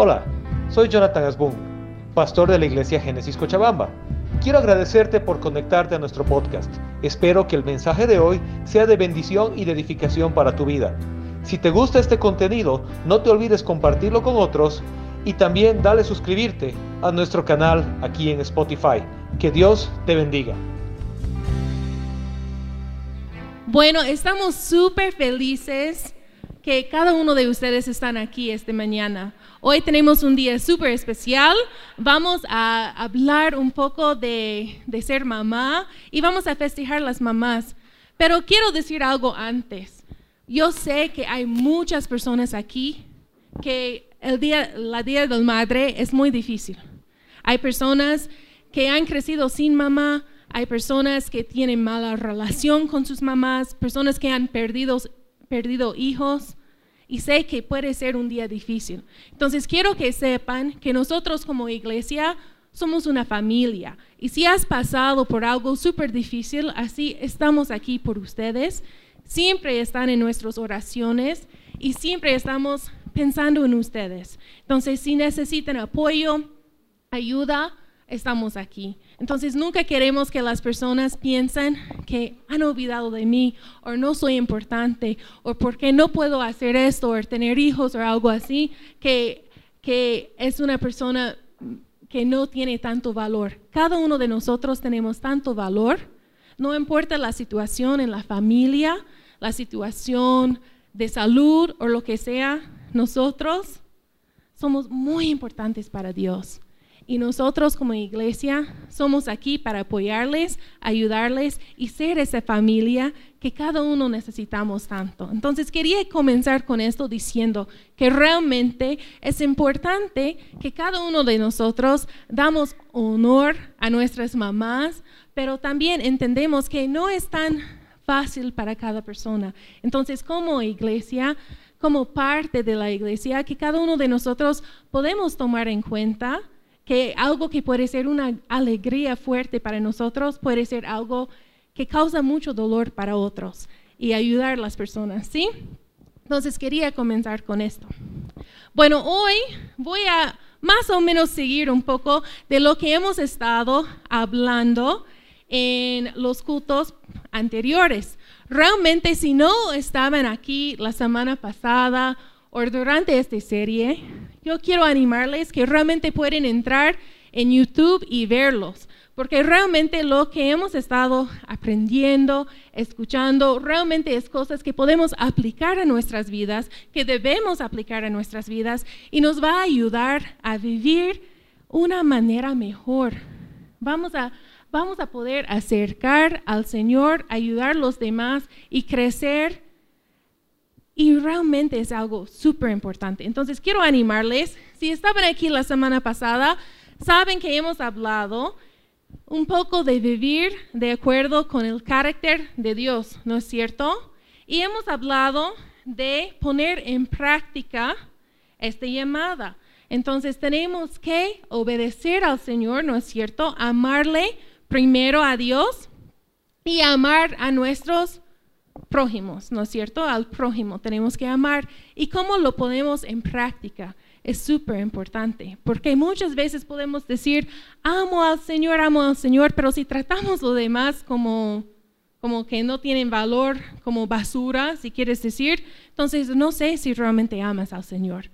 Hola, soy Jonathan Asbun, pastor de la iglesia Génesis Cochabamba. Quiero agradecerte por conectarte a nuestro podcast. Espero que el mensaje de hoy sea de bendición y de edificación para tu vida. Si te gusta este contenido, no te olvides compartirlo con otros y también dale suscribirte a nuestro canal aquí en Spotify. Que Dios te bendiga. Bueno, estamos súper felices que cada uno de ustedes están aquí esta mañana. Hoy tenemos un día súper especial. Vamos a hablar un poco de, de, ser mamá y vamos a festejar las mamás. Pero quiero decir algo antes. Yo sé que hay muchas personas aquí que el día, la Día del Madre es muy difícil. Hay personas que han crecido sin mamá, hay personas que tienen mala relación con sus mamás, personas que han perdido, perdido hijos. Y sé que puede ser un día difícil. Entonces quiero que sepan que nosotros como iglesia somos una familia. Y si has pasado por algo súper difícil, así estamos aquí por ustedes. Siempre están en nuestras oraciones y siempre estamos pensando en ustedes. Entonces, si necesitan apoyo, ayuda, estamos aquí. Entonces nunca queremos que las personas piensen que han olvidado de mí o no soy importante o porque no puedo hacer esto o tener hijos o algo así, que, que es una persona que no tiene tanto valor. Cada uno de nosotros tenemos tanto valor, no importa la situación en la familia, la situación de salud o lo que sea, nosotros somos muy importantes para Dios. Y nosotros como iglesia somos aquí para apoyarles, ayudarles y ser esa familia que cada uno necesitamos tanto. Entonces quería comenzar con esto diciendo que realmente es importante que cada uno de nosotros damos honor a nuestras mamás, pero también entendemos que no es tan fácil para cada persona. Entonces como iglesia, como parte de la iglesia, que cada uno de nosotros podemos tomar en cuenta que algo que puede ser una alegría fuerte para nosotros puede ser algo que causa mucho dolor para otros y ayudar a las personas, ¿sí? Entonces quería comenzar con esto. Bueno, hoy voy a más o menos seguir un poco de lo que hemos estado hablando en los cultos anteriores. Realmente si no estaban aquí la semana pasada o durante esta serie, yo quiero animarles que realmente pueden entrar en YouTube y verlos, porque realmente lo que hemos estado aprendiendo, escuchando, realmente es cosas que podemos aplicar a nuestras vidas, que debemos aplicar a nuestras vidas y nos va a ayudar a vivir una manera mejor. Vamos a, vamos a poder acercar al Señor, ayudar a los demás y crecer y realmente es algo súper importante. Entonces, quiero animarles, si estaban aquí la semana pasada, saben que hemos hablado un poco de vivir de acuerdo con el carácter de Dios, ¿no es cierto? Y hemos hablado de poner en práctica esta llamada. Entonces tenemos que obedecer al Señor, ¿no es cierto? Amarle primero a Dios y amar a nuestros prójimos, ¿no es cierto? Al prójimo tenemos que amar. ¿Y cómo lo ponemos en práctica? Es súper importante, porque muchas veces podemos decir, amo al Señor, amo al Señor, pero si tratamos lo demás como, como que no tienen valor, como basura, si quieres decir, entonces no sé si realmente amas al Señor.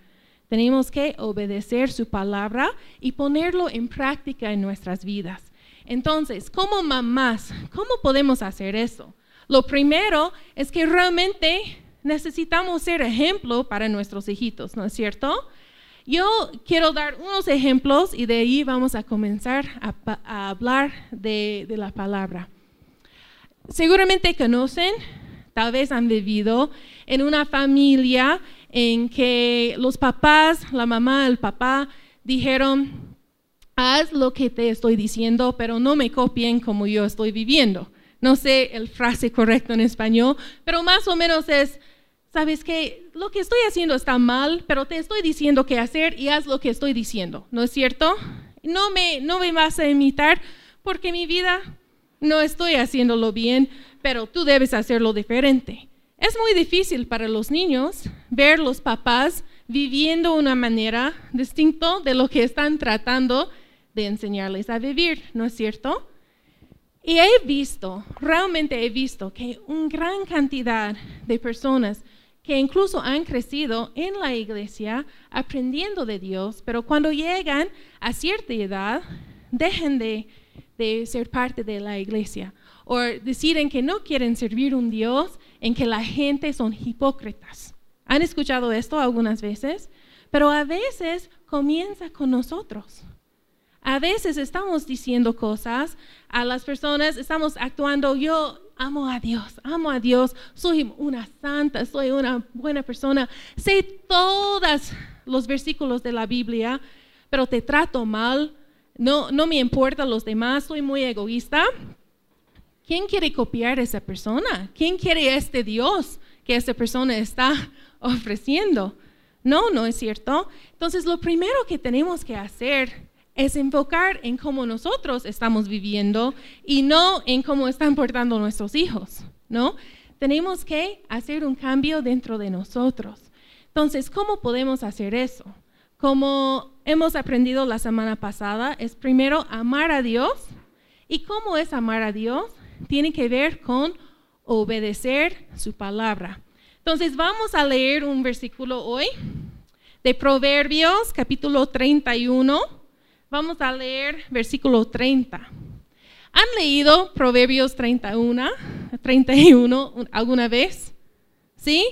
Tenemos que obedecer su palabra y ponerlo en práctica en nuestras vidas. Entonces, como mamás, ¿cómo podemos hacer eso? Lo primero es que realmente necesitamos ser ejemplo para nuestros hijitos, ¿no es cierto? Yo quiero dar unos ejemplos y de ahí vamos a comenzar a, hablar de, de la palabra. Seguramente conocen, tal vez han vivido en una familia en que los papás, la mamá, el papá dijeron, haz lo que te estoy diciendo, pero no me copien como yo estoy viviendo. No sé el frase correcto en español, pero más o menos es, sabes que lo que estoy haciendo está mal, pero te estoy diciendo qué hacer y haz lo que estoy diciendo, ¿no es cierto? No me, no me vas a imitar porque mi vida no estoy haciéndolo bien, pero tú debes hacerlo diferente. Es muy difícil para los niños ver los papás viviendo una manera distinta de lo que están tratando de enseñarles a vivir, ¿no es cierto? Y he visto, realmente he visto que una gran cantidad de personas que incluso han crecido en la iglesia aprendiendo de Dios, pero cuando llegan a cierta edad, dejan de, de ser parte de la iglesia o deciden que no quieren servir un Dios en que la gente son hipócritas. ¿Han escuchado esto algunas veces? Pero a veces comienza con nosotros. A veces estamos diciendo cosas a las personas, estamos actuando, yo amo a Dios, amo a Dios, soy una santa, soy una buena persona, sé todos los versículos de la Biblia, pero te trato mal, no, no me importan los demás, soy muy egoísta. ¿Quién quiere copiar a esa persona? ¿Quién quiere este Dios que esa persona está ofreciendo? No, no es cierto. Entonces, lo primero que tenemos que hacer es enfocar en cómo nosotros estamos viviendo y no en cómo están portando nuestros hijos, ¿no? Tenemos que hacer un cambio dentro de nosotros. Entonces, ¿cómo podemos hacer eso? Como hemos aprendido la semana pasada, es primero amar a Dios. ¿Y cómo es amar a Dios? Tiene que ver con obedecer su palabra. Entonces, vamos a leer un versículo hoy de Proverbios, capítulo 31 Vamos a leer versículo 30. ¿Han leído Proverbios 31, 31 alguna vez? ¿Sí?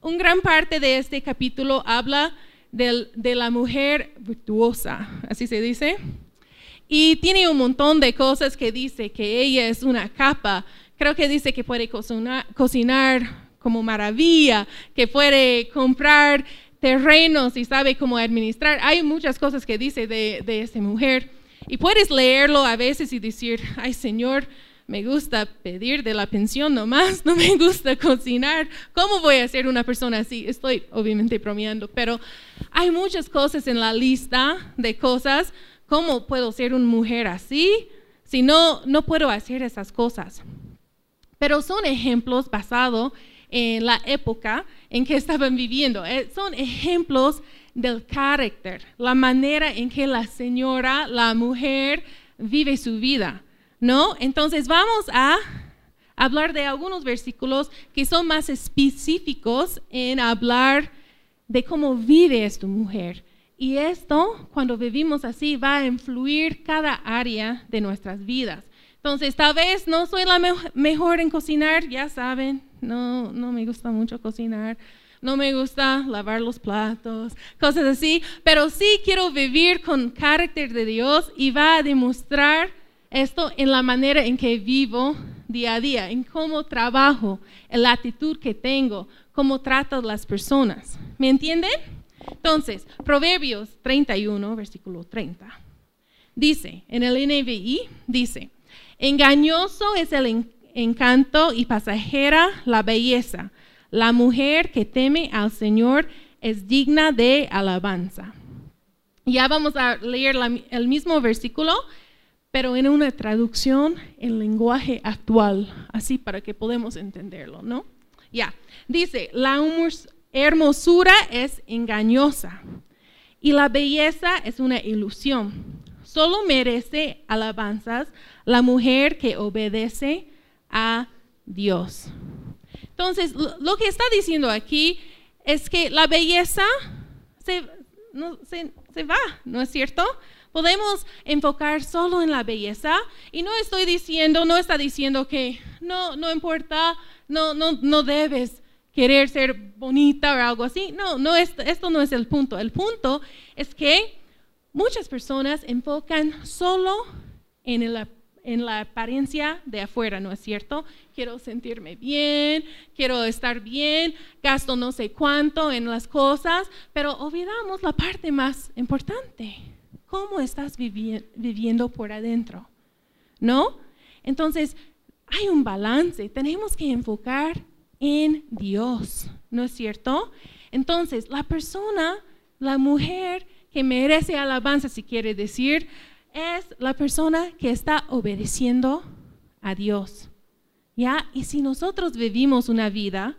Un gran parte de este capítulo habla de la mujer virtuosa, así se dice. Y tiene un montón de cosas que dice que ella es una capa. Creo que dice que puede cocinar, cocinar como maravilla, que puede comprar terrenos y sabe cómo administrar. Hay muchas cosas que dice de, de esa mujer. Y puedes leerlo a veces y decir, ay Señor, me gusta pedir de la pensión nomás, no me gusta cocinar. ¿Cómo voy a ser una persona así? Estoy obviamente bromeando, pero hay muchas cosas en la lista de cosas. ¿Cómo puedo ser una mujer así? Si no, no puedo hacer esas cosas. Pero son ejemplos basados en la época en que estaban viviendo. Eh, son ejemplos del carácter, la manera en que la señora, la mujer, vive su vida, ¿no? Entonces vamos a hablar de algunos versículos que son más específicos en hablar de cómo vive esta mujer. Y esto, cuando vivimos así, va a influir cada área de nuestras vidas. Entonces, tal vez no soy la mejor en cocinar, ya saben, no, no me gusta mucho cocinar, no me gusta lavar los platos, cosas así, pero sí quiero vivir con carácter de Dios y va a demostrar esto en la manera en que vivo día a día, en cómo trabajo, en la actitud que tengo, cómo trato a las personas. ¿Me entienden? Entonces, Proverbios 31, versículo 30. Dice, en el NBI, dice, engañoso es el encanto y pasajera la belleza. La mujer que teme al Señor es digna de alabanza. Ya vamos a leer el mismo versículo, pero en una traducción en lenguaje actual, así para que podamos entenderlo, ¿no? Ya, dice, la hermosura es engañosa y la belleza es una ilusión. Solo merece alabanzas la mujer que obedece a Dios. Entonces, lo que está diciendo aquí es que la belleza se, va, ¿no es cierto? Podemos enfocar solo en la belleza y no estoy diciendo, no está diciendo que no, no importa, no, no, no debes querer ser bonita o algo así. No, no esto no es el punto. El punto es que muchas personas enfocan solo en el en la apariencia de afuera, ¿no es cierto? Quiero sentirme bien, quiero estar bien, gasto no sé cuánto en las cosas, pero olvidamos la parte más importante. ¿Cómo estás viviendo por adentro? ¿No? Entonces, hay un balance, tenemos que enfocar en Dios, ¿no es cierto? Entonces, la persona, la mujer que merece alabanza, si quiere decir, es la persona que está obedeciendo a Dios. ¿Ya? Y si nosotros vivimos una vida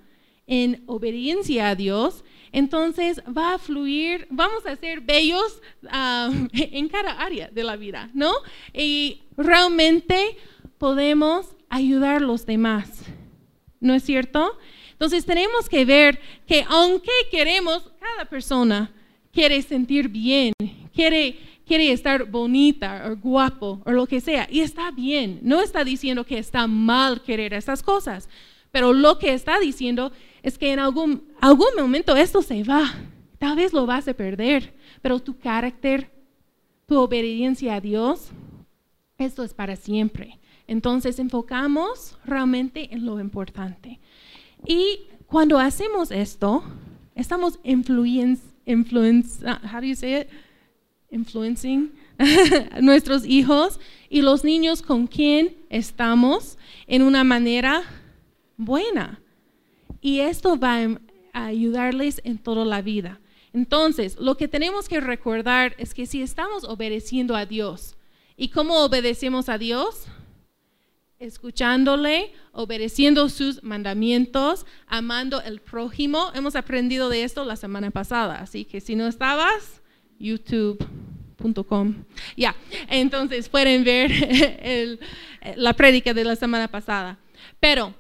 en obediencia a Dios, entonces va a fluir, vamos a ser bellos ah, en cada área de la vida, ¿no? Y realmente podemos ayudar a los demás, ¿no es cierto? Entonces tenemos que ver que aunque queremos, cada persona quiere sentir bien, quiere, quiere estar bonita o guapo o lo que sea, y está bien, no está diciendo que está mal querer esas cosas, pero lo que está diciendo es que en algún, algún momento esto se va, tal vez lo vas a perder, pero tu carácter, tu obediencia a Dios, esto es para siempre. Entonces enfocamos realmente en lo importante. Y cuando hacemos esto, estamos influencia, how Influencing nuestros hijos y los niños con quien estamos en una manera buena. Y esto va a ayudarles en toda la vida. Entonces, lo que tenemos que recordar es que si estamos obedeciendo a Dios, ¿y cómo obedecemos a Dios? escuchándole, obedeciendo sus mandamientos, amando el prójimo. Hemos aprendido de esto la semana pasada, así que si no estabas, youtube.com. Ya, entonces pueden ver la prédica de la semana pasada. Pero,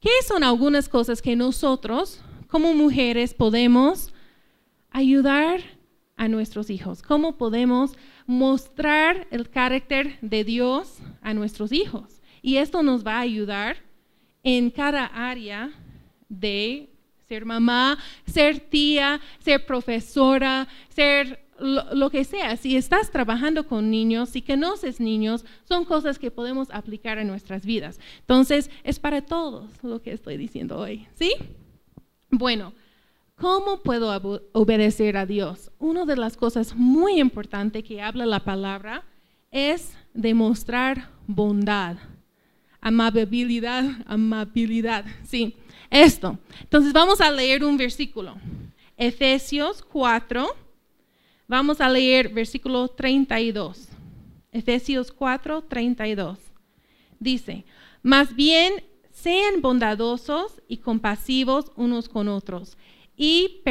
¿qué son algunas cosas que nosotros, como mujeres, podemos ayudar a nuestros hijos? ¿Cómo podemos mostrar el carácter de Dios a nuestros hijos? Y esto nos va a ayudar en cada área de ser mamá, ser tía, ser profesora, ser lo, que sea. Si estás trabajando con niños, si conoces niños, son cosas que podemos aplicar en nuestras vidas. Entonces, es para todos lo que estoy diciendo hoy. ¿Sí? Bueno, ¿cómo puedo obedecer a Dios? Una de las cosas muy importantes que habla la palabra es demostrar bondad amabilidad, amabilidad, sí, esto. Entonces vamos a leer un versículo. Efesios 4, vamos a leer versículo 32. Efesios 4, 32. Dice, más bien sean bondadosos y compasivos unos con otros y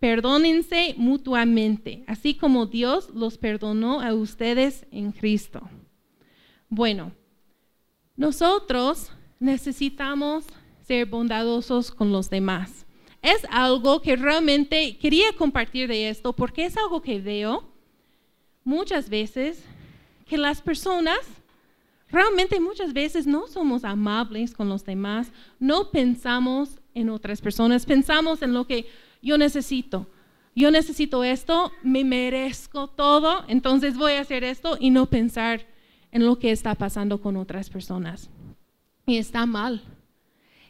perdónense mutuamente, así como Dios los perdonó a ustedes en Cristo. Bueno, nosotros necesitamos ser bondadosos con los demás. Es algo que realmente quería compartir de esto porque es algo que veo muchas veces que las personas realmente muchas veces no somos amables con los demás, no pensamos en otras personas, pensamos en lo que yo necesito. Yo necesito esto, me merezco todo, entonces voy a hacer esto y no pensar en lo que está pasando con otras personas. Y está mal.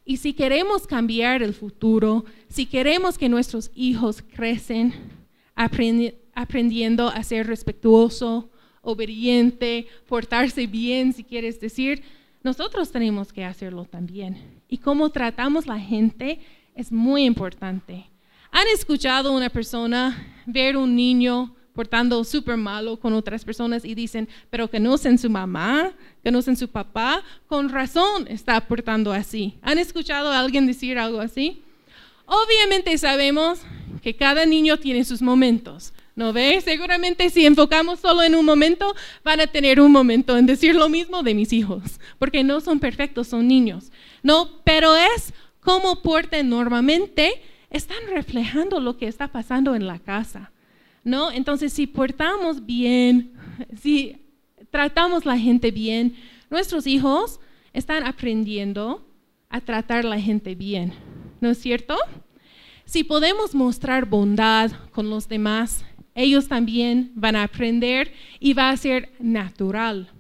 Y si queremos cambiar el futuro, si queremos que nuestros hijos crecen aprendiendo a ser respetuoso, obediente, portarse bien, si quieres decir, nosotros tenemos que hacerlo también. Y cómo tratamos la gente es muy importante. ¿Han escuchado una persona ver un niño portando súper malo con otras personas y dicen, pero conocen su mamá, conocen su papá, con razón está portando así. ¿Han escuchado a alguien decir algo así? Obviamente sabemos que cada niño tiene sus momentos. ¿No ve? Seguramente si enfocamos solo en un momento, van a tener un momento en decir lo mismo de mis hijos, porque no son perfectos, son niños. No, pero es como porten normalmente, están reflejando lo que está pasando en la casa. ¿No? Entonces, si portamos bien, si tratamos la gente bien, nuestros hijos están aprendiendo a tratar la gente bien, ¿no es cierto? Si podemos mostrar bondad con los demás, ellos también van a aprender y va a ser natural,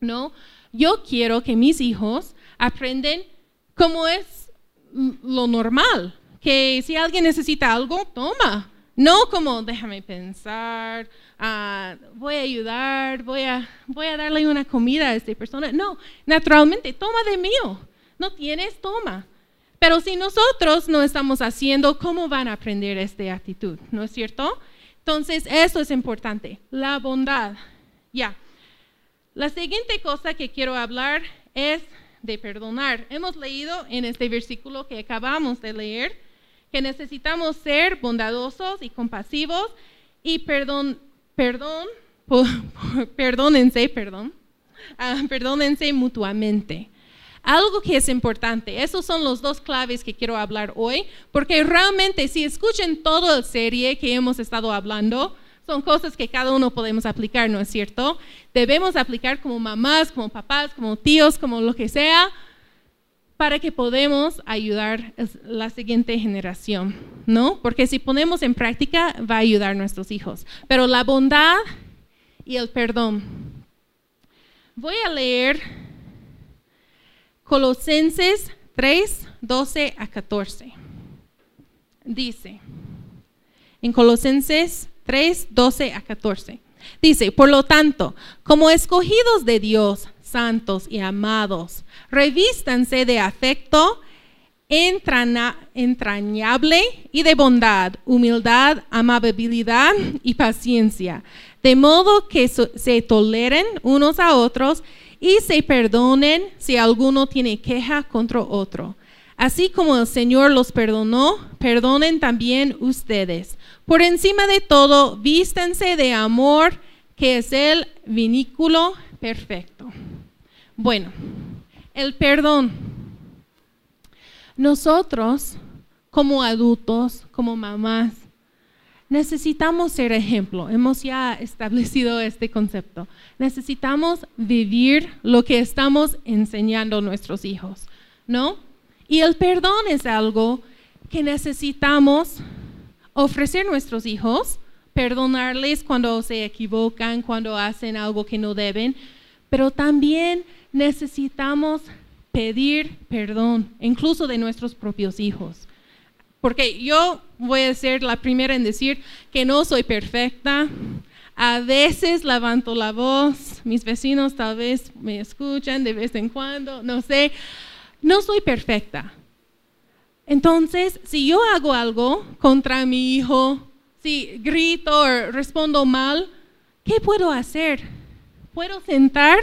¿no? Yo quiero que mis hijos aprenden cómo es lo normal, que si alguien necesita algo, toma, no como, déjame pensar, ah, voy a ayudar, voy a, voy a darle una comida a esta persona. No, naturalmente, toma de mío. No tienes, toma. Pero si nosotros no estamos haciendo, ¿cómo van a aprender esta actitud? ¿No es cierto? Entonces, eso es importante, la bondad. Ya. La siguiente cosa que quiero hablar es de perdonar. Hemos leído en este versículo que acabamos de leer que necesitamos ser bondadosos y compasivos y perdón, perdón, perdónense, perdón, ah, perdónense mutuamente. Algo que es importante, esos son los dos claves que quiero hablar hoy, porque realmente si escuchen toda la serie que hemos estado hablando, son cosas que cada uno podemos aplicar, ¿no es cierto? Debemos aplicar como mamás, como papás, como tíos, como lo que sea, para que podamos ayudar la siguiente generación, ¿no? Porque si ponemos en práctica, va a ayudar a nuestros hijos. Pero la bondad y el perdón. Voy a leer Colosenses 3, 12 a 14. Dice, en Colosenses 3, 12 a 14. Dice, por lo tanto, como escogidos de Dios, santos y amados, revístanse de afecto entrañable y de bondad, humildad, amabilidad y paciencia, de modo que se toleren unos a otros y se perdonen si alguno tiene queja contra otro. Así como el Señor los perdonó, perdonen también ustedes. Por encima de todo, vístanse de amor, que es el vinículo perfecto. Bueno, el perdón. Nosotros, como adultos, como mamás, necesitamos ser ejemplo. Hemos ya establecido este concepto. Necesitamos vivir lo que estamos enseñando a nuestros hijos, ¿no? Y el perdón es algo que necesitamos ofrecer a nuestros hijos, perdonarles cuando se equivocan, cuando hacen algo que no deben, pero también necesitamos pedir perdón, incluso de nuestros propios hijos. Porque yo voy a ser la primera en decir que no soy perfecta. A veces levanto la voz, mis vecinos tal vez me escuchan de vez en cuando, no sé. No soy perfecta. Entonces, si yo hago algo contra mi hijo, si grito o respondo mal, ¿qué puedo hacer? Puedo sentar,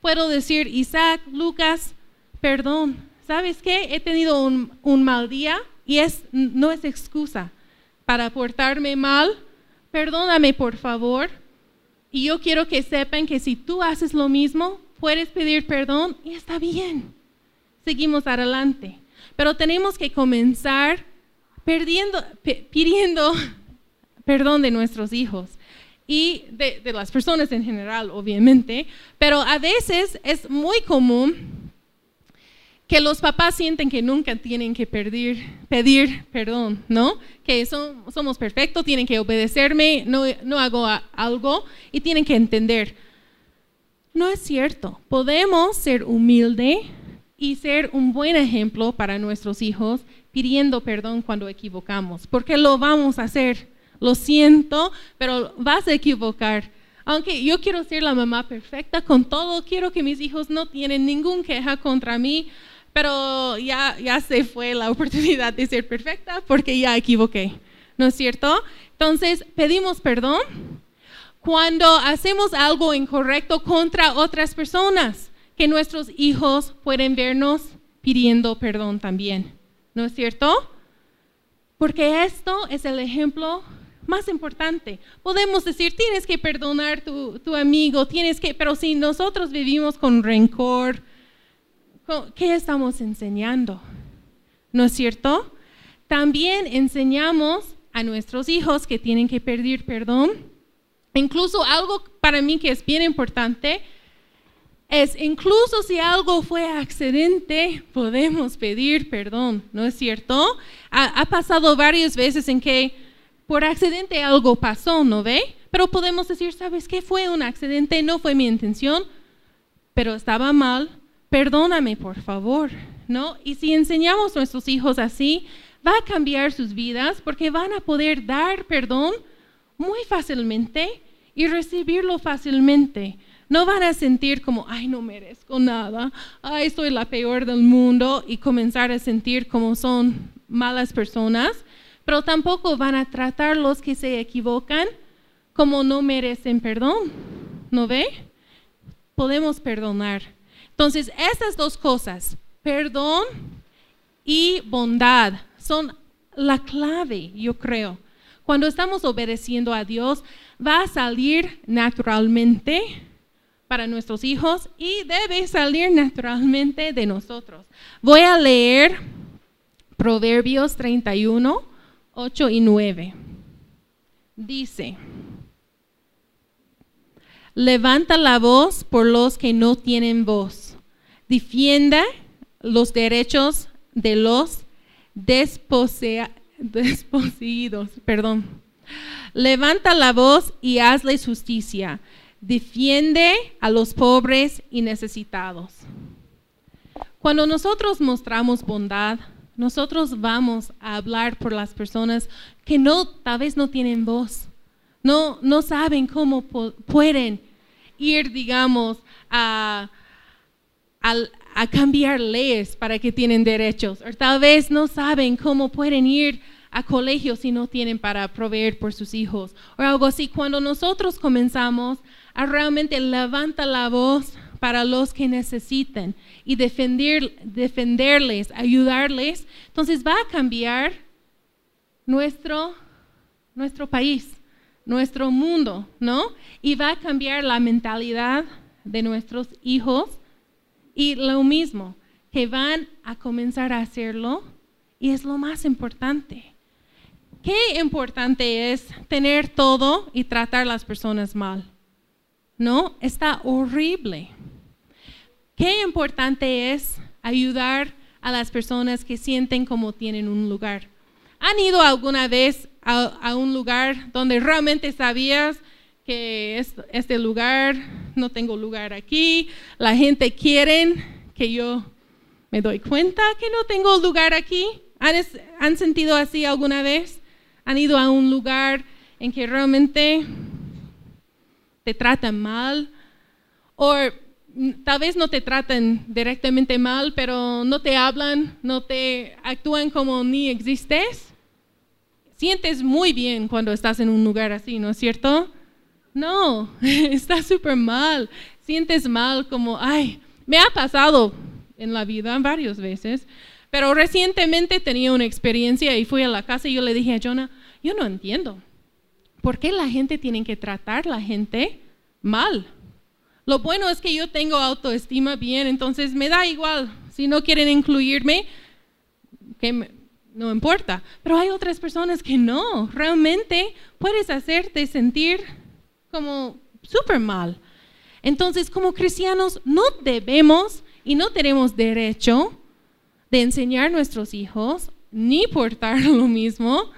puedo decir, Isaac, Lucas, perdón, ¿sabes qué? He tenido un, un mal día, y es, no es excusa para portarme mal. Perdóname, por favor. Y yo quiero que sepan que si tú haces lo mismo, puedes pedir perdón y está bien. Seguimos adelante. Pero tenemos que comenzar perdiendo, pidiendo perdón de nuestros hijos y de, las personas en general, obviamente. Pero a veces es muy común que los papás sienten que nunca tienen que pedir, perdón, ¿no? Que somos perfectos, tienen que obedecerme, no, no hago algo y tienen que entender. No es cierto. Podemos ser humildes y ser un buen ejemplo para nuestros hijos pidiendo perdón cuando equivocamos, porque lo vamos a hacer. Lo siento, pero vas a equivocar. Aunque yo quiero ser la mamá perfecta con todo, quiero que mis hijos no tienen ninguna queja contra mí, pero ya, ya se fue la oportunidad de ser perfecta porque ya equivoqué, ¿no es cierto? Entonces, pedimos perdón cuando hacemos algo incorrecto contra otras personas, que nuestros hijos pueden vernos pidiendo perdón también, ¿no es cierto? Porque esto es el ejemplo más importante. Podemos decir, tienes que perdonar tu, tu amigo, tienes que, pero si nosotros vivimos con rencor, ¿Qué estamos enseñando? ¿No es cierto? También enseñamos a nuestros hijos que tienen que pedir perdón. Incluso algo para mí que es bien importante es incluso si algo fue accidente, podemos pedir perdón, ¿no es cierto? Ha, ha, pasado varias veces en que por accidente algo pasó, ¿no ve? Pero podemos decir, ¿sabes qué? Fue un accidente, no fue mi intención, pero estaba mal, perdóname por favor, ¿no? Y si enseñamos a nuestros hijos así, va a cambiar sus vidas porque van a poder dar perdón muy fácilmente y recibirlo fácilmente. No van a sentir como, ay, no merezco nada, ay, soy la peor del mundo y comenzar a sentir como son malas personas, pero tampoco van a tratar los que se equivocan como no merecen perdón. ¿No ve? Podemos perdonar entonces, estas dos cosas, perdón y bondad, son la clave, yo creo. Cuando estamos obedeciendo a Dios, va a salir naturalmente para nuestros hijos y debe salir naturalmente de nosotros. Voy a leer Proverbios 31, 8 y 9. Dice, levanta la voz por los que no tienen voz, defienda los derechos de los desposeídos, perdón. Levanta la voz y hazle justicia defiende a los pobres y necesitados. Cuando nosotros mostramos bondad, nosotros vamos a hablar por las personas que no, tal vez no tienen voz, no, no saben cómo pueden ir, digamos, a, a, cambiar leyes para que tienen derechos, o tal vez no saben cómo pueden ir a colegios si no tienen para proveer por sus hijos, o algo así. Cuando nosotros comenzamos a realmente levanta la voz para los que necesiten y defender, defenderles, ayudarles, entonces va a cambiar nuestro, nuestro país, nuestro mundo, ¿no? Y va a cambiar la mentalidad de nuestros hijos y lo mismo, que van a comenzar a hacerlo y es lo más importante. Qué importante es tener todo y tratar a las personas mal. ¿No? Está horrible. Qué importante es ayudar a las personas que sienten como tienen un lugar. ¿Han ido alguna vez a, un lugar donde realmente sabías que este lugar, no tengo lugar aquí, la gente quiere que yo me doy cuenta que no tengo lugar aquí? ¿Han, ¿Han sentido así alguna vez? ¿Han ido a un lugar en que realmente te tratan mal, o tal vez no te tratan directamente mal, pero no te hablan, no te actúan como ni existes. Sientes muy bien cuando estás en un lugar así, ¿no es cierto? No, está súper mal. Sientes mal como, ay, me ha pasado en la vida varias veces, pero recientemente tenía una experiencia y fui a la casa y yo le dije a Jonah, yo no entiendo. ¿Por qué la gente tiene que tratar la gente mal? Lo bueno es que yo tengo autoestima bien, entonces me da igual. Si no quieren incluirme, que no importa. Pero hay otras personas que no. Realmente puedes hacerte sentir como súper mal. Entonces, como cristianos, no debemos y no tenemos derecho de enseñar a nuestros hijos ni portar lo mismo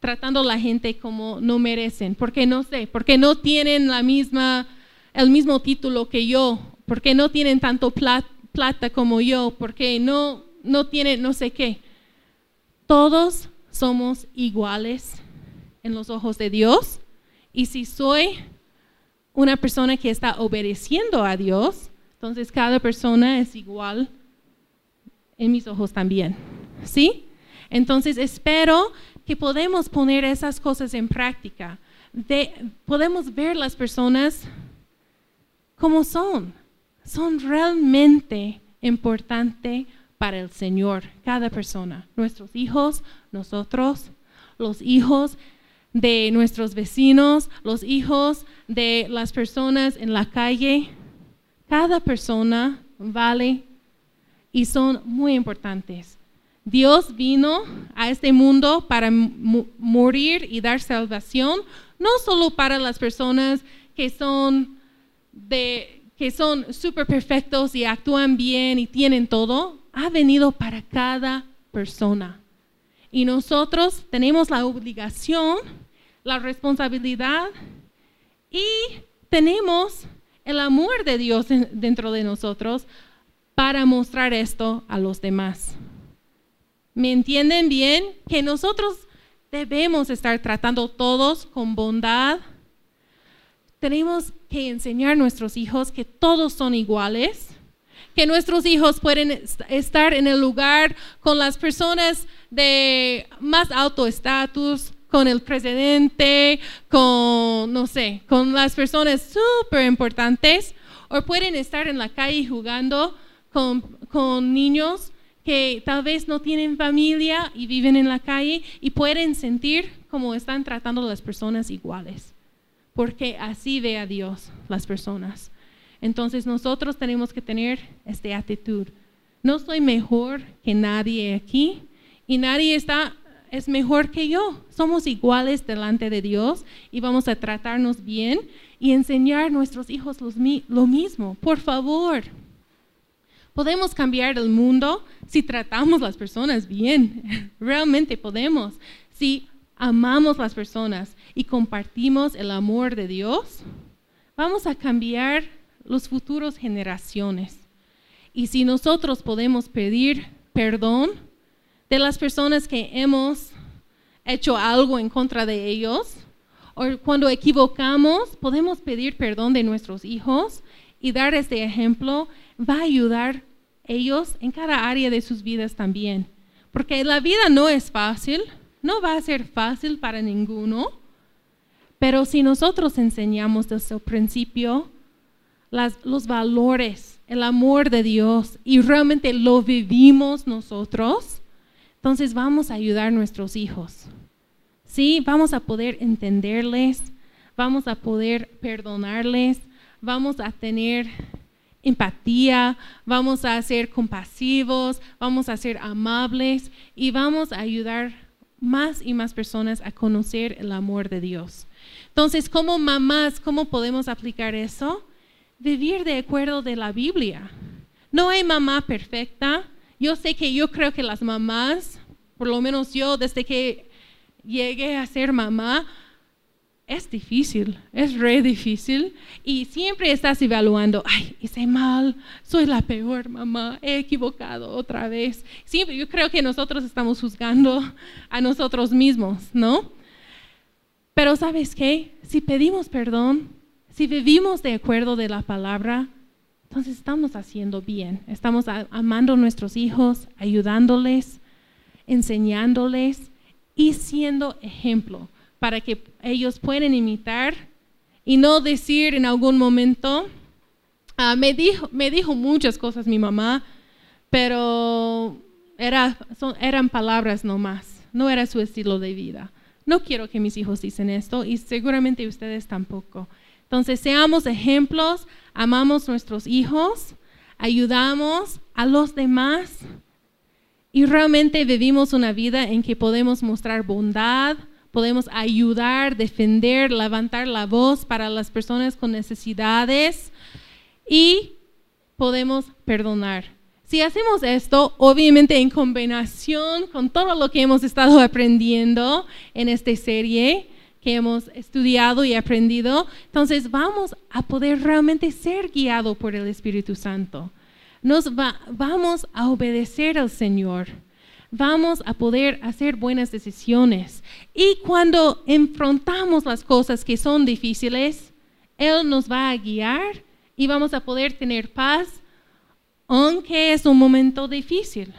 tratando a la gente como no merecen, porque no sé, porque no tienen la misma, el mismo título que yo, porque no tienen tanto plata como yo, porque no, no tienen no sé qué. Todos somos iguales en los ojos de Dios y si soy una persona que está obedeciendo a Dios, entonces cada persona es igual en mis ojos también. ¿Sí? Entonces espero que podemos poner esas cosas en práctica. podemos ver las personas como son. Son realmente importantes para el Señor, cada persona. Nuestros hijos, nosotros, los hijos de nuestros vecinos, los hijos de las personas en la calle. Cada persona vale y son muy importantes. Dios vino a este mundo para morir y dar salvación, no solo para las personas que son de que son súper perfectos y actúan bien y tienen todo, ha venido para cada persona. Y nosotros tenemos la obligación, la responsabilidad y tenemos el amor de Dios dentro de nosotros para mostrar esto a los demás. ¿Me entienden bien? Que nosotros debemos estar tratando todos con bondad. Tenemos que enseñar a nuestros hijos que todos son iguales, que nuestros hijos pueden estar en el lugar con las personas de más alto estatus, con el presidente, con, no sé, con las personas súper importantes, o pueden estar en la calle jugando con, con niños que tal vez no tienen familia y viven en la calle y pueden sentir como están tratando a las personas iguales, porque así ve a Dios las personas. Entonces nosotros tenemos que tener esta actitud. No soy mejor que nadie aquí y nadie está es mejor que yo. Somos iguales delante de Dios y vamos a tratarnos bien y enseñar a nuestros hijos lo mismo. Por favor. Podemos cambiar el mundo si tratamos las personas bien. Realmente podemos. Si amamos las personas y compartimos el amor de Dios, vamos a cambiar las futuras generaciones. Y si nosotros podemos pedir perdón de las personas que hemos hecho algo en contra de ellos, o cuando equivocamos, podemos pedir perdón de nuestros hijos y dar este ejemplo, va a ayudar ellos en cada área de sus vidas también. Porque la vida no es fácil, no va a ser fácil para ninguno, pero si nosotros enseñamos desde el principio los valores, el amor de Dios y realmente lo vivimos nosotros, entonces vamos a ayudar a nuestros hijos. Sí, vamos a poder entenderles, vamos a poder perdonarles, vamos a tener empatía, vamos a ser compasivos, vamos a ser amables y vamos a ayudar más y más personas a conocer el amor de Dios. Entonces, como mamás, ¿cómo podemos aplicar eso? Vivir de acuerdo de la Biblia. No hay mamá perfecta. Yo sé que yo creo que las mamás, por lo menos yo, desde que llegué a ser mamá, es difícil, es re difícil y siempre estás evaluando, ay, hice mal, soy la peor mamá, he equivocado otra vez. Siempre, yo creo que nosotros estamos juzgando a nosotros mismos, ¿no? Pero sabes qué, si pedimos perdón, si vivimos de acuerdo de la palabra, entonces estamos haciendo bien, estamos amando a nuestros hijos, ayudándoles, enseñándoles y siendo ejemplo para que ellos puedan imitar y no decir en algún momento, ah, me, dijo, me dijo muchas cosas mi mamá, pero era, eran palabras nomás, no era su estilo de vida. No quiero que mis hijos dicen esto y seguramente ustedes tampoco. Entonces, seamos ejemplos, amamos nuestros hijos, ayudamos a los demás y realmente vivimos una vida en que podemos mostrar bondad, podemos ayudar, defender, levantar la voz para las personas con necesidades y podemos perdonar. Si hacemos esto, obviamente en combinación con todo lo que hemos estado aprendiendo en esta serie, que hemos estudiado y aprendido, entonces vamos a poder realmente ser guiados por el Espíritu Santo. Nos vamos a obedecer al Señor vamos a poder hacer buenas decisiones. Y cuando enfrentamos las cosas que son difíciles, Él nos va a guiar y vamos a poder tener paz, aunque es un momento difícil.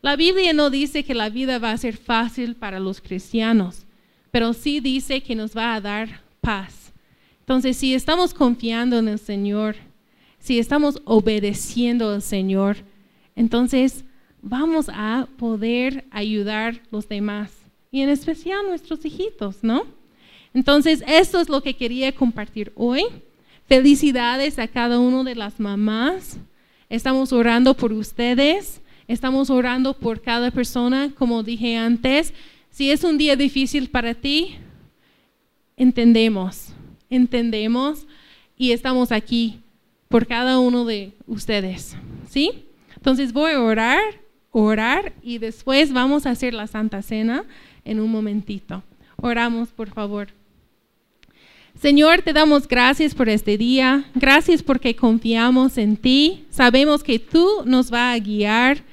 La Biblia no dice que la vida va a ser fácil para los cristianos, pero sí dice que nos va a dar paz. Entonces, si estamos confiando en el Señor, si estamos obedeciendo al Señor, entonces vamos a poder ayudar los demás y en especial nuestros hijitos, ¿no? Entonces, esto es lo que quería compartir hoy. Felicidades a cada una de las mamás. Estamos orando por ustedes. Estamos orando por cada persona, como dije antes. Si es un día difícil para ti, entendemos, entendemos y estamos aquí por cada uno de ustedes. ¿Sí? Entonces voy a orar orar y después vamos a hacer la Santa Cena en un momentito. Oramos, por favor. Señor, te damos gracias por este día. Gracias porque confiamos en ti. Sabemos que tú nos vas a guiar.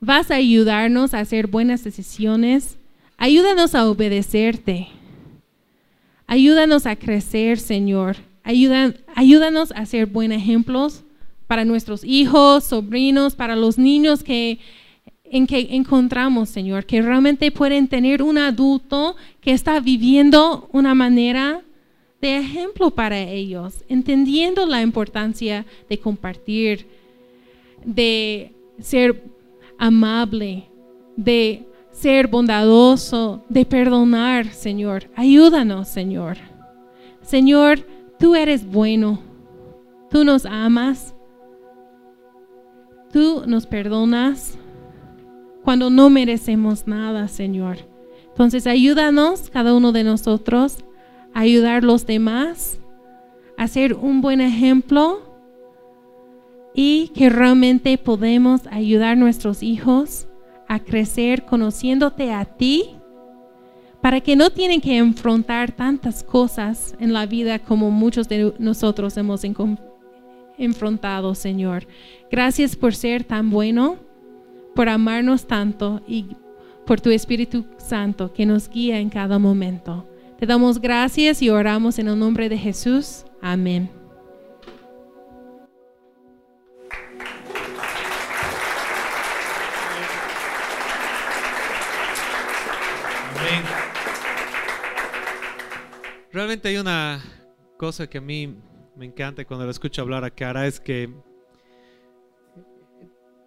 Vas a ayudarnos a hacer buenas decisiones. Ayúdanos a obedecerte. Ayúdanos a crecer, Señor. ayúdanos a ser buenos ejemplos para nuestros hijos, sobrinos, para los niños que en que encontramos, Señor, que realmente pueden tener un adulto que está viviendo una manera de ejemplo para ellos, entendiendo la importancia de compartir, de ser amable, de ser bondadoso, de perdonar, Señor. Ayúdanos, Señor. Señor, tú eres bueno. Tú nos amas. Tú nos perdonas cuando no merecemos nada, Señor. Entonces ayúdanos, cada uno de nosotros, a ayudar a los demás, a ser un buen ejemplo y que realmente podemos ayudar a nuestros hijos a crecer conociéndote a ti para que no tienen que enfrentar tantas cosas en la vida como muchos de nosotros hemos enfrentado, Señor. Gracias por ser tan bueno, por amarnos tanto y por tu Espíritu Santo que nos guía en cada momento. Te damos gracias y oramos en el nombre de Jesús. Amén. Realmente hay una cosa que a mí me encanta cuando la escucho hablar a Cara, es que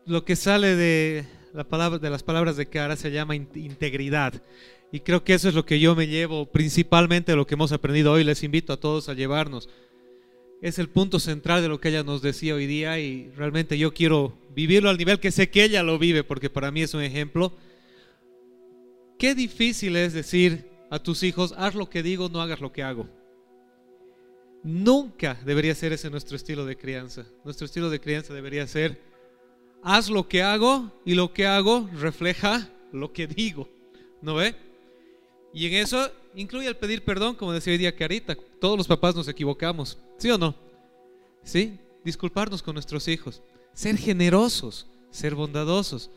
lo que sale de, de las palabras de Cara se llama integridad. Y creo que eso es lo que yo me llevo, principalmente lo que hemos aprendido hoy. Les invito a todos a llevarnos. Es el punto central de lo que ella nos decía hoy día y realmente yo quiero vivirlo al nivel que sé que ella lo vive, porque para mí es un ejemplo. Qué difícil es decir, a tus hijos, haz lo que digo, no hagas lo que hago. Nunca debería ser ese nuestro estilo de crianza. Nuestro estilo de crianza debería ser, haz lo que hago y lo que hago refleja lo que digo. ¿No ve? Y en eso incluye el pedir perdón, como decía hoy día Carita. Todos los papás nos equivocamos, ¿sí o no? ¿Sí? Disculparnos con nuestros hijos. Ser generosos, ser bondadosos.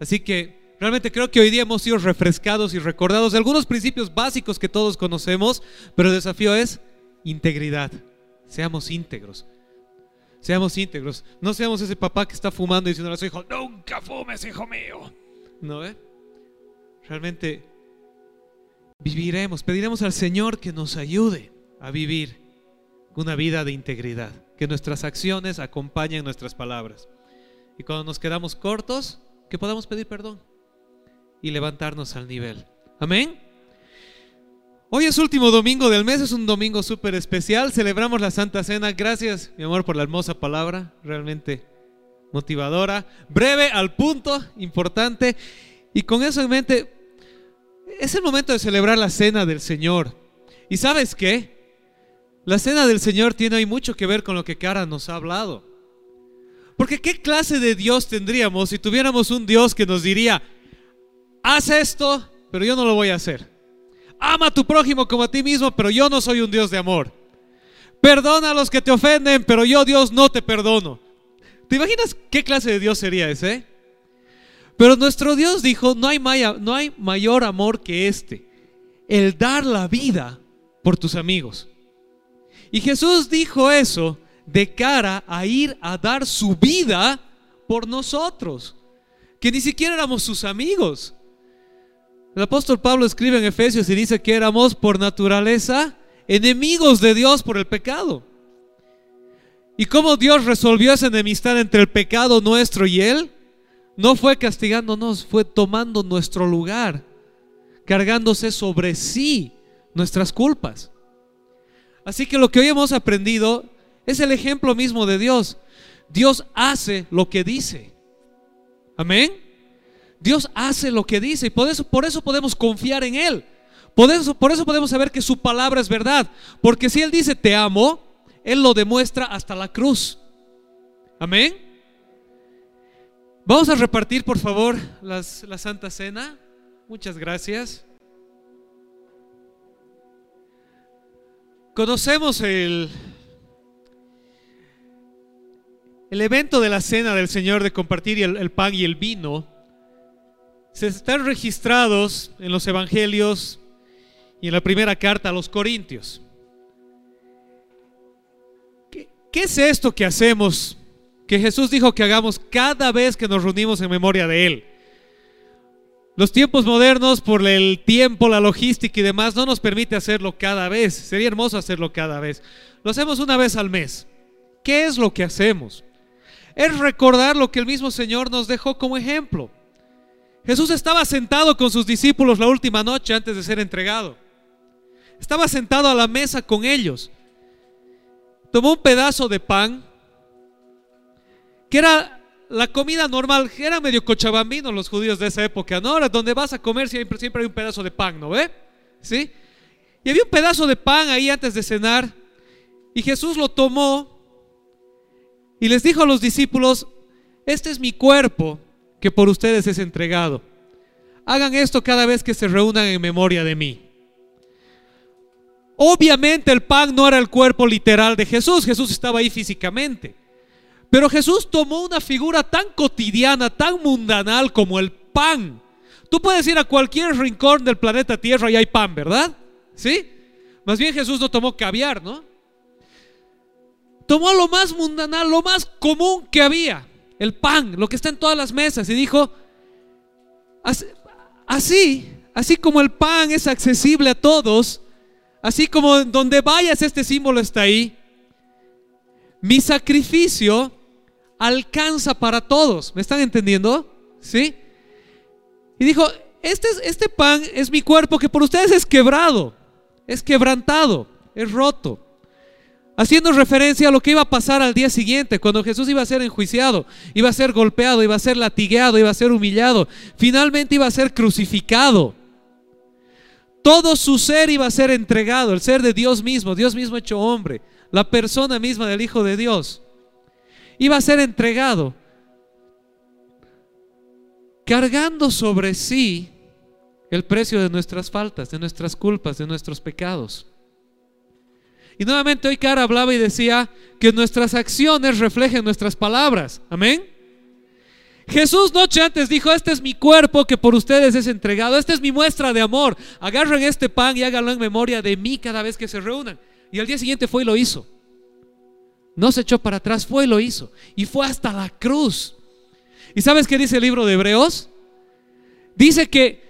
Así que Realmente creo que hoy día hemos sido refrescados y recordados de algunos principios básicos que todos conocemos, pero el desafío es integridad. Seamos íntegros. Seamos íntegros. No seamos ese papá que está fumando y diciendo a su hijo, nunca fumes, hijo mío. ¿No? Realmente viviremos, pediremos al Señor que nos ayude a vivir una vida de integridad, que nuestras acciones acompañen nuestras palabras. Y cuando nos quedamos cortos, que podamos pedir perdón y levantarnos al nivel. Amén. Hoy es último domingo del mes, es un domingo súper especial, celebramos la Santa Cena. Gracias, mi amor, por la hermosa palabra, realmente motivadora, breve, al punto, importante. Y con eso en mente, es el momento de celebrar la Cena del Señor. ¿Y sabes qué? La Cena del Señor tiene hoy mucho que ver con lo que Cara nos ha hablado. Porque ¿qué clase de Dios tendríamos si tuviéramos un Dios que nos diría, haz esto, pero yo no lo voy a hacer. Ama a tu prójimo como a ti mismo, pero yo no soy un Dios de amor. Perdona a los que te ofenden, pero yo Dios no te perdono. ¿Te imaginas qué clase de Dios sería ese? Pero nuestro Dios dijo, no hay, no hay mayor amor que este, el dar la vida por tus amigos. Y Jesús dijo eso de cara a ir a dar su vida por nosotros, que ni siquiera éramos sus amigos, el apóstol Pablo escribe en Efesios y dice que éramos por naturaleza enemigos de Dios por el pecado. ¿Y cómo Dios resolvió esa enemistad entre el pecado nuestro y Él? No fue castigándonos, fue tomando nuestro lugar, cargándose sobre sí nuestras culpas. Así que lo que hoy hemos aprendido es el ejemplo mismo de Dios. Dios hace lo que dice. Amén. Dios hace lo que dice y por eso, por eso podemos confiar en Él. Por eso, por eso podemos saber que su palabra es verdad. Porque si Él dice te amo, Él lo demuestra hasta la cruz. Amén. Vamos a repartir, por favor, la Santa Cena. Muchas gracias. Conocemos el, el evento de la cena del Señor de compartir el pan y el vino se están registrados en los evangelios y en la primera carta a los Corintios. ¿Qué, es esto que hacemos? Que Jesús dijo que hagamos cada vez que nos reunimos en memoria de Él. Los tiempos modernos, por el tiempo, la logística y demás, no nos permite hacerlo cada vez. Sería hermoso hacerlo cada vez. Lo hacemos una vez al mes. ¿Qué es lo que hacemos? es recordar lo que el mismo Señor nos dejó como ejemplo. Jesús estaba sentado con sus discípulos la última noche antes de ser entregado. Estaba sentado a la mesa con ellos. Tomó un pedazo de pan, que era la comida normal, que era medio cochabambino los judíos de esa época, ¿no? Ahora, donde vas a comer siempre, siempre hay un pedazo de pan, ¿no ve? ¿Sí? Y había un pedazo de pan ahí antes de cenar. Y Jesús lo tomó y les dijo a los discípulos, este es mi cuerpo que por ustedes es entregado. Hagan esto cada vez que se reúnan en memoria de mí. Obviamente el pan no era el cuerpo literal de Jesús, Jesús estaba ahí físicamente. Pero Jesús tomó una figura tan cotidiana, tan mundanal como el pan. Tú puedes ir a cualquier rincón del planeta Tierra y hay pan, ¿verdad? ¿Sí? Más bien Jesús no tomó caviar, ¿no? Tomó lo más mundanal, lo más común que había, el pan, lo que está en todas las mesas, y dijo, así, así como el pan es accesible a todos, así como donde vayas este símbolo está ahí, mi sacrificio alcanza para todos. ¿Me están entendiendo? ¿Sí? Y dijo, este, este pan es mi cuerpo que por ustedes es quebrado, es quebrantado, es roto. Haciendo referencia a lo que iba a pasar al día siguiente, cuando Jesús iba a ser enjuiciado, iba a ser golpeado, iba a ser latigueado, iba a ser humillado, finalmente iba a ser crucificado. Todo su ser iba a ser entregado, el ser de Dios mismo, Dios mismo hecho hombre, la persona misma del Hijo de Dios, iba a ser entregado, cargando sobre sí el precio de nuestras faltas, de nuestras culpas, de nuestros pecados. Y nuevamente hoy Cara hablaba y decía que nuestras acciones reflejen nuestras palabras. Amén. Jesús noche antes dijo, este es mi cuerpo que por ustedes es entregado, esta es mi muestra de amor. Agarren este pan y háganlo en memoria de mí cada vez que se reúnan. Y al día siguiente fue y lo hizo. No se echó para atrás, fue y lo hizo. Y fue hasta la cruz. ¿Y sabes qué dice el libro de Hebreos? Dice que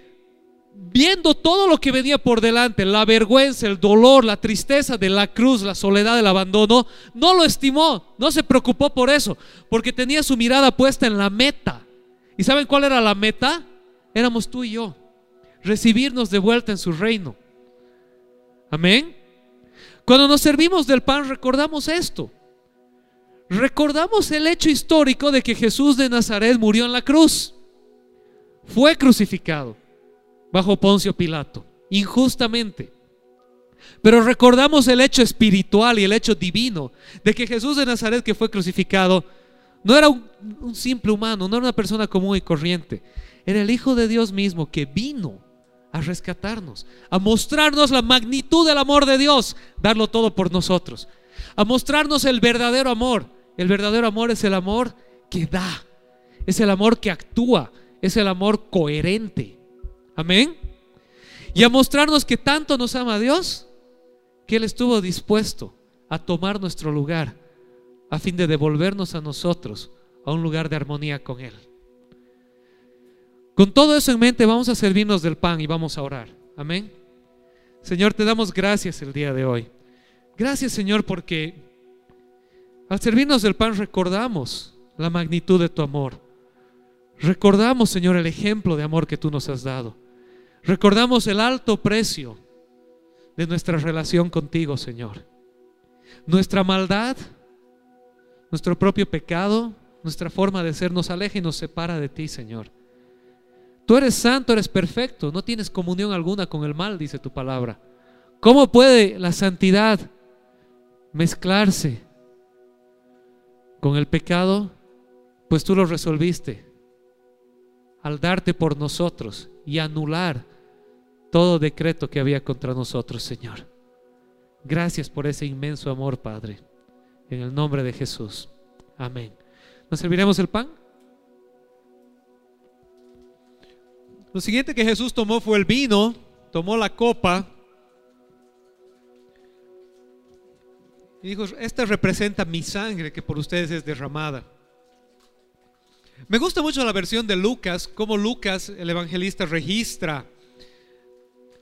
viendo todo lo que venía por delante, la vergüenza, el dolor, la tristeza de la cruz, la soledad, el abandono, no lo estimó, no se preocupó por eso, porque tenía su mirada puesta en la meta. ¿Y saben cuál era la meta? Éramos tú y yo, recibirnos de vuelta en su reino. Amén. Cuando nos servimos del pan recordamos esto. Recordamos el hecho histórico de que Jesús de Nazaret murió en la cruz. Fue crucificado bajo Poncio Pilato, injustamente. Pero recordamos el hecho espiritual y el hecho divino de que Jesús de Nazaret que fue crucificado no era un, simple humano, no era una persona común y corriente, era el Hijo de Dios mismo que vino a rescatarnos, a mostrarnos la magnitud del amor de Dios, darlo todo por nosotros, a mostrarnos el verdadero amor. El verdadero amor es el amor que da, es el amor que actúa, es el amor coherente. Amén. Y a mostrarnos que tanto nos ama Dios, que Él estuvo dispuesto a tomar nuestro lugar a fin de devolvernos a nosotros a un lugar de armonía con Él. Con todo eso en mente vamos a servirnos del pan y vamos a orar. Amén. Señor, te damos gracias el día de hoy. Gracias Señor porque al servirnos del pan recordamos la magnitud de tu amor. Recordamos Señor el ejemplo de amor que tú nos has dado. Recordamos el alto precio de nuestra relación contigo, Señor. Nuestra maldad, nuestro propio pecado, nuestra forma de ser nos aleja y nos separa de ti, Señor. Tú eres santo, eres perfecto, no tienes comunión alguna con el mal, dice tu palabra. ¿Cómo puede la santidad mezclarse con el pecado? Pues tú lo resolviste al darte por nosotros y anular todo decreto que había contra nosotros, Señor. Gracias por ese inmenso amor, Padre. En el nombre de Jesús. Amén. ¿Nos serviremos el pan? Lo siguiente que Jesús tomó fue el vino, tomó la copa y dijo, esta representa mi sangre que por ustedes es derramada. Me gusta mucho la versión de Lucas, como Lucas, el evangelista, registra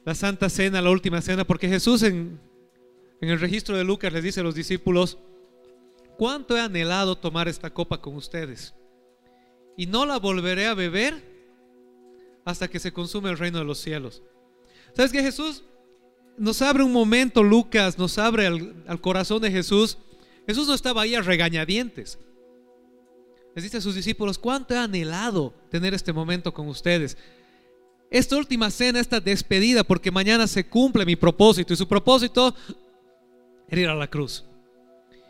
la Santa Cena, la última cena, porque Jesús en, el registro de Lucas les dice a los discípulos, cuánto he anhelado tomar esta copa con ustedes. Y no la volveré a beber hasta que se consume el reino de los cielos. ¿Sabes que Jesús nos abre un momento, Lucas, nos abre al, corazón de Jesús? Jesús no estaba ahí a regañadientes. Les dice a sus discípulos, ¿cuánto he anhelado tener este momento con ustedes? Esta última cena, esta despedida, porque mañana se cumple mi propósito. Y su propósito era ir a la cruz.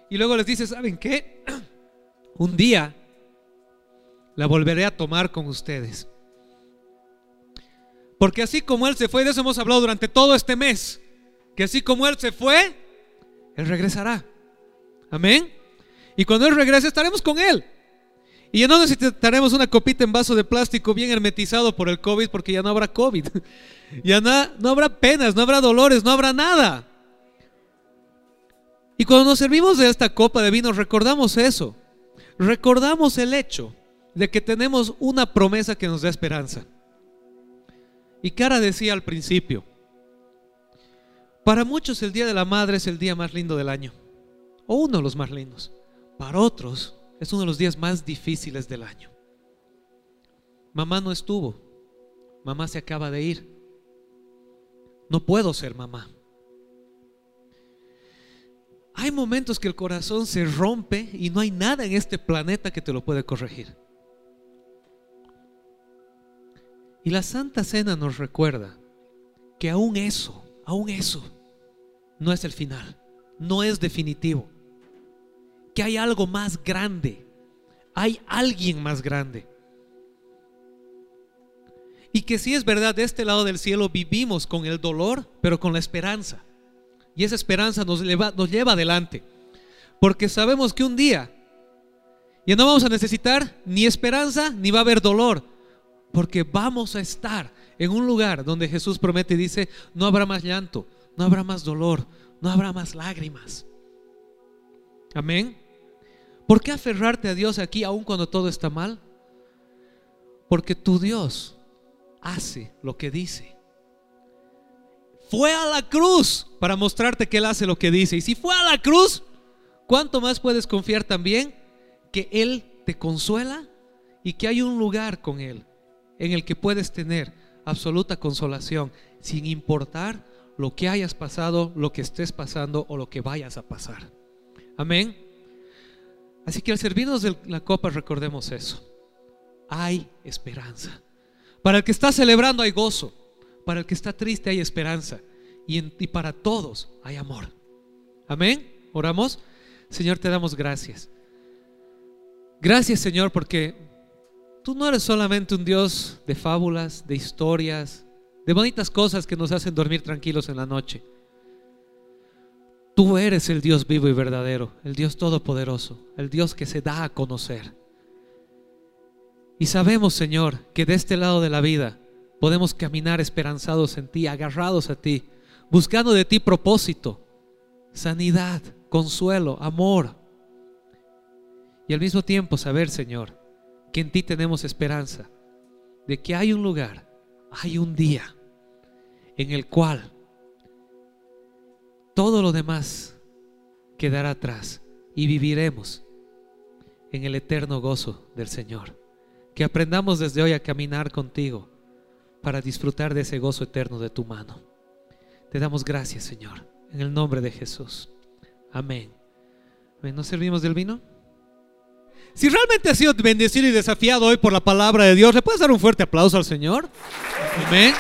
Y luego les dice, ¿saben qué? Un día la volveré a tomar con ustedes. Porque así como Él se fue, de eso hemos hablado durante todo este mes, que así como Él se fue, Él regresará. Amén. Y cuando Él regrese estaremos con Él. Y ya no necesitaremos una copita en vaso de plástico bien hermetizado por el COVID, porque ya no habrá COVID. Ya no, no habrá penas, no habrá dolores, no habrá nada. Y cuando nos servimos de esta copa de vino, recordamos eso. Recordamos el hecho de que tenemos una promesa que nos da esperanza. Y Cara decía al principio, para muchos el Día de la Madre es el día más lindo del año, o uno de los más lindos. Para otros es uno de los días más difíciles del año. Mamá no estuvo, mamá se acaba de ir. No puedo ser mamá. Hay momentos que el corazón se rompe y no hay nada en este planeta que te lo puede corregir. Y la Santa Cena nos recuerda que aún eso, aún eso, no es el final, no es definitivo. Que hay algo más grande, hay alguien más grande. Y que si es verdad, de este lado del cielo vivimos con el dolor, pero con la esperanza. Y esa esperanza nos lleva, nos lleva adelante. Porque sabemos que un día ya no vamos a necesitar ni esperanza ni va a haber dolor. Porque vamos a estar en un lugar donde Jesús promete y dice, no habrá más llanto, no habrá más dolor, no habrá más lágrimas. Amén. ¿Por qué aferrarte a Dios aquí aun cuando todo está mal? Porque tu Dios hace lo que dice fue a la cruz para mostrarte que Él hace lo que dice. Y si fue a la cruz, ¿cuánto más puedes confiar también que Él te consuela y que hay un lugar con Él en el que puedes tener absoluta consolación sin importar lo que hayas pasado, lo que estés pasando o lo que vayas a pasar. Amén. Así que al servirnos de la copa recordemos eso. Hay esperanza. Para el que está celebrando hay gozo. Para el que está triste hay esperanza. Y, para todos hay amor. Amén. Oramos. Señor, te damos gracias. Gracias, Señor, porque tú no eres solamente un Dios de fábulas, de historias, de bonitas cosas que nos hacen dormir tranquilos en la noche. Tú eres el Dios vivo y verdadero, el Dios todopoderoso, el Dios que se da a conocer. Y sabemos, Señor, que de este lado de la vida podemos caminar esperanzados en ti, agarrados a ti, buscando de ti propósito, sanidad, consuelo, amor. Y al mismo tiempo saber, Señor, que en ti tenemos esperanza, de que hay un lugar, hay un día en el cual todo lo demás quedará atrás y viviremos en el eterno gozo del Señor. Que aprendamos desde hoy a caminar contigo para disfrutar de ese gozo eterno de tu mano. Te damos gracias, Señor, en el nombre de Jesús. Amén. ¿Nos servimos del vino? Si realmente has sido bendecido y desafiado hoy por la palabra de Dios, ¿le puedes dar un fuerte aplauso al Señor? Amén.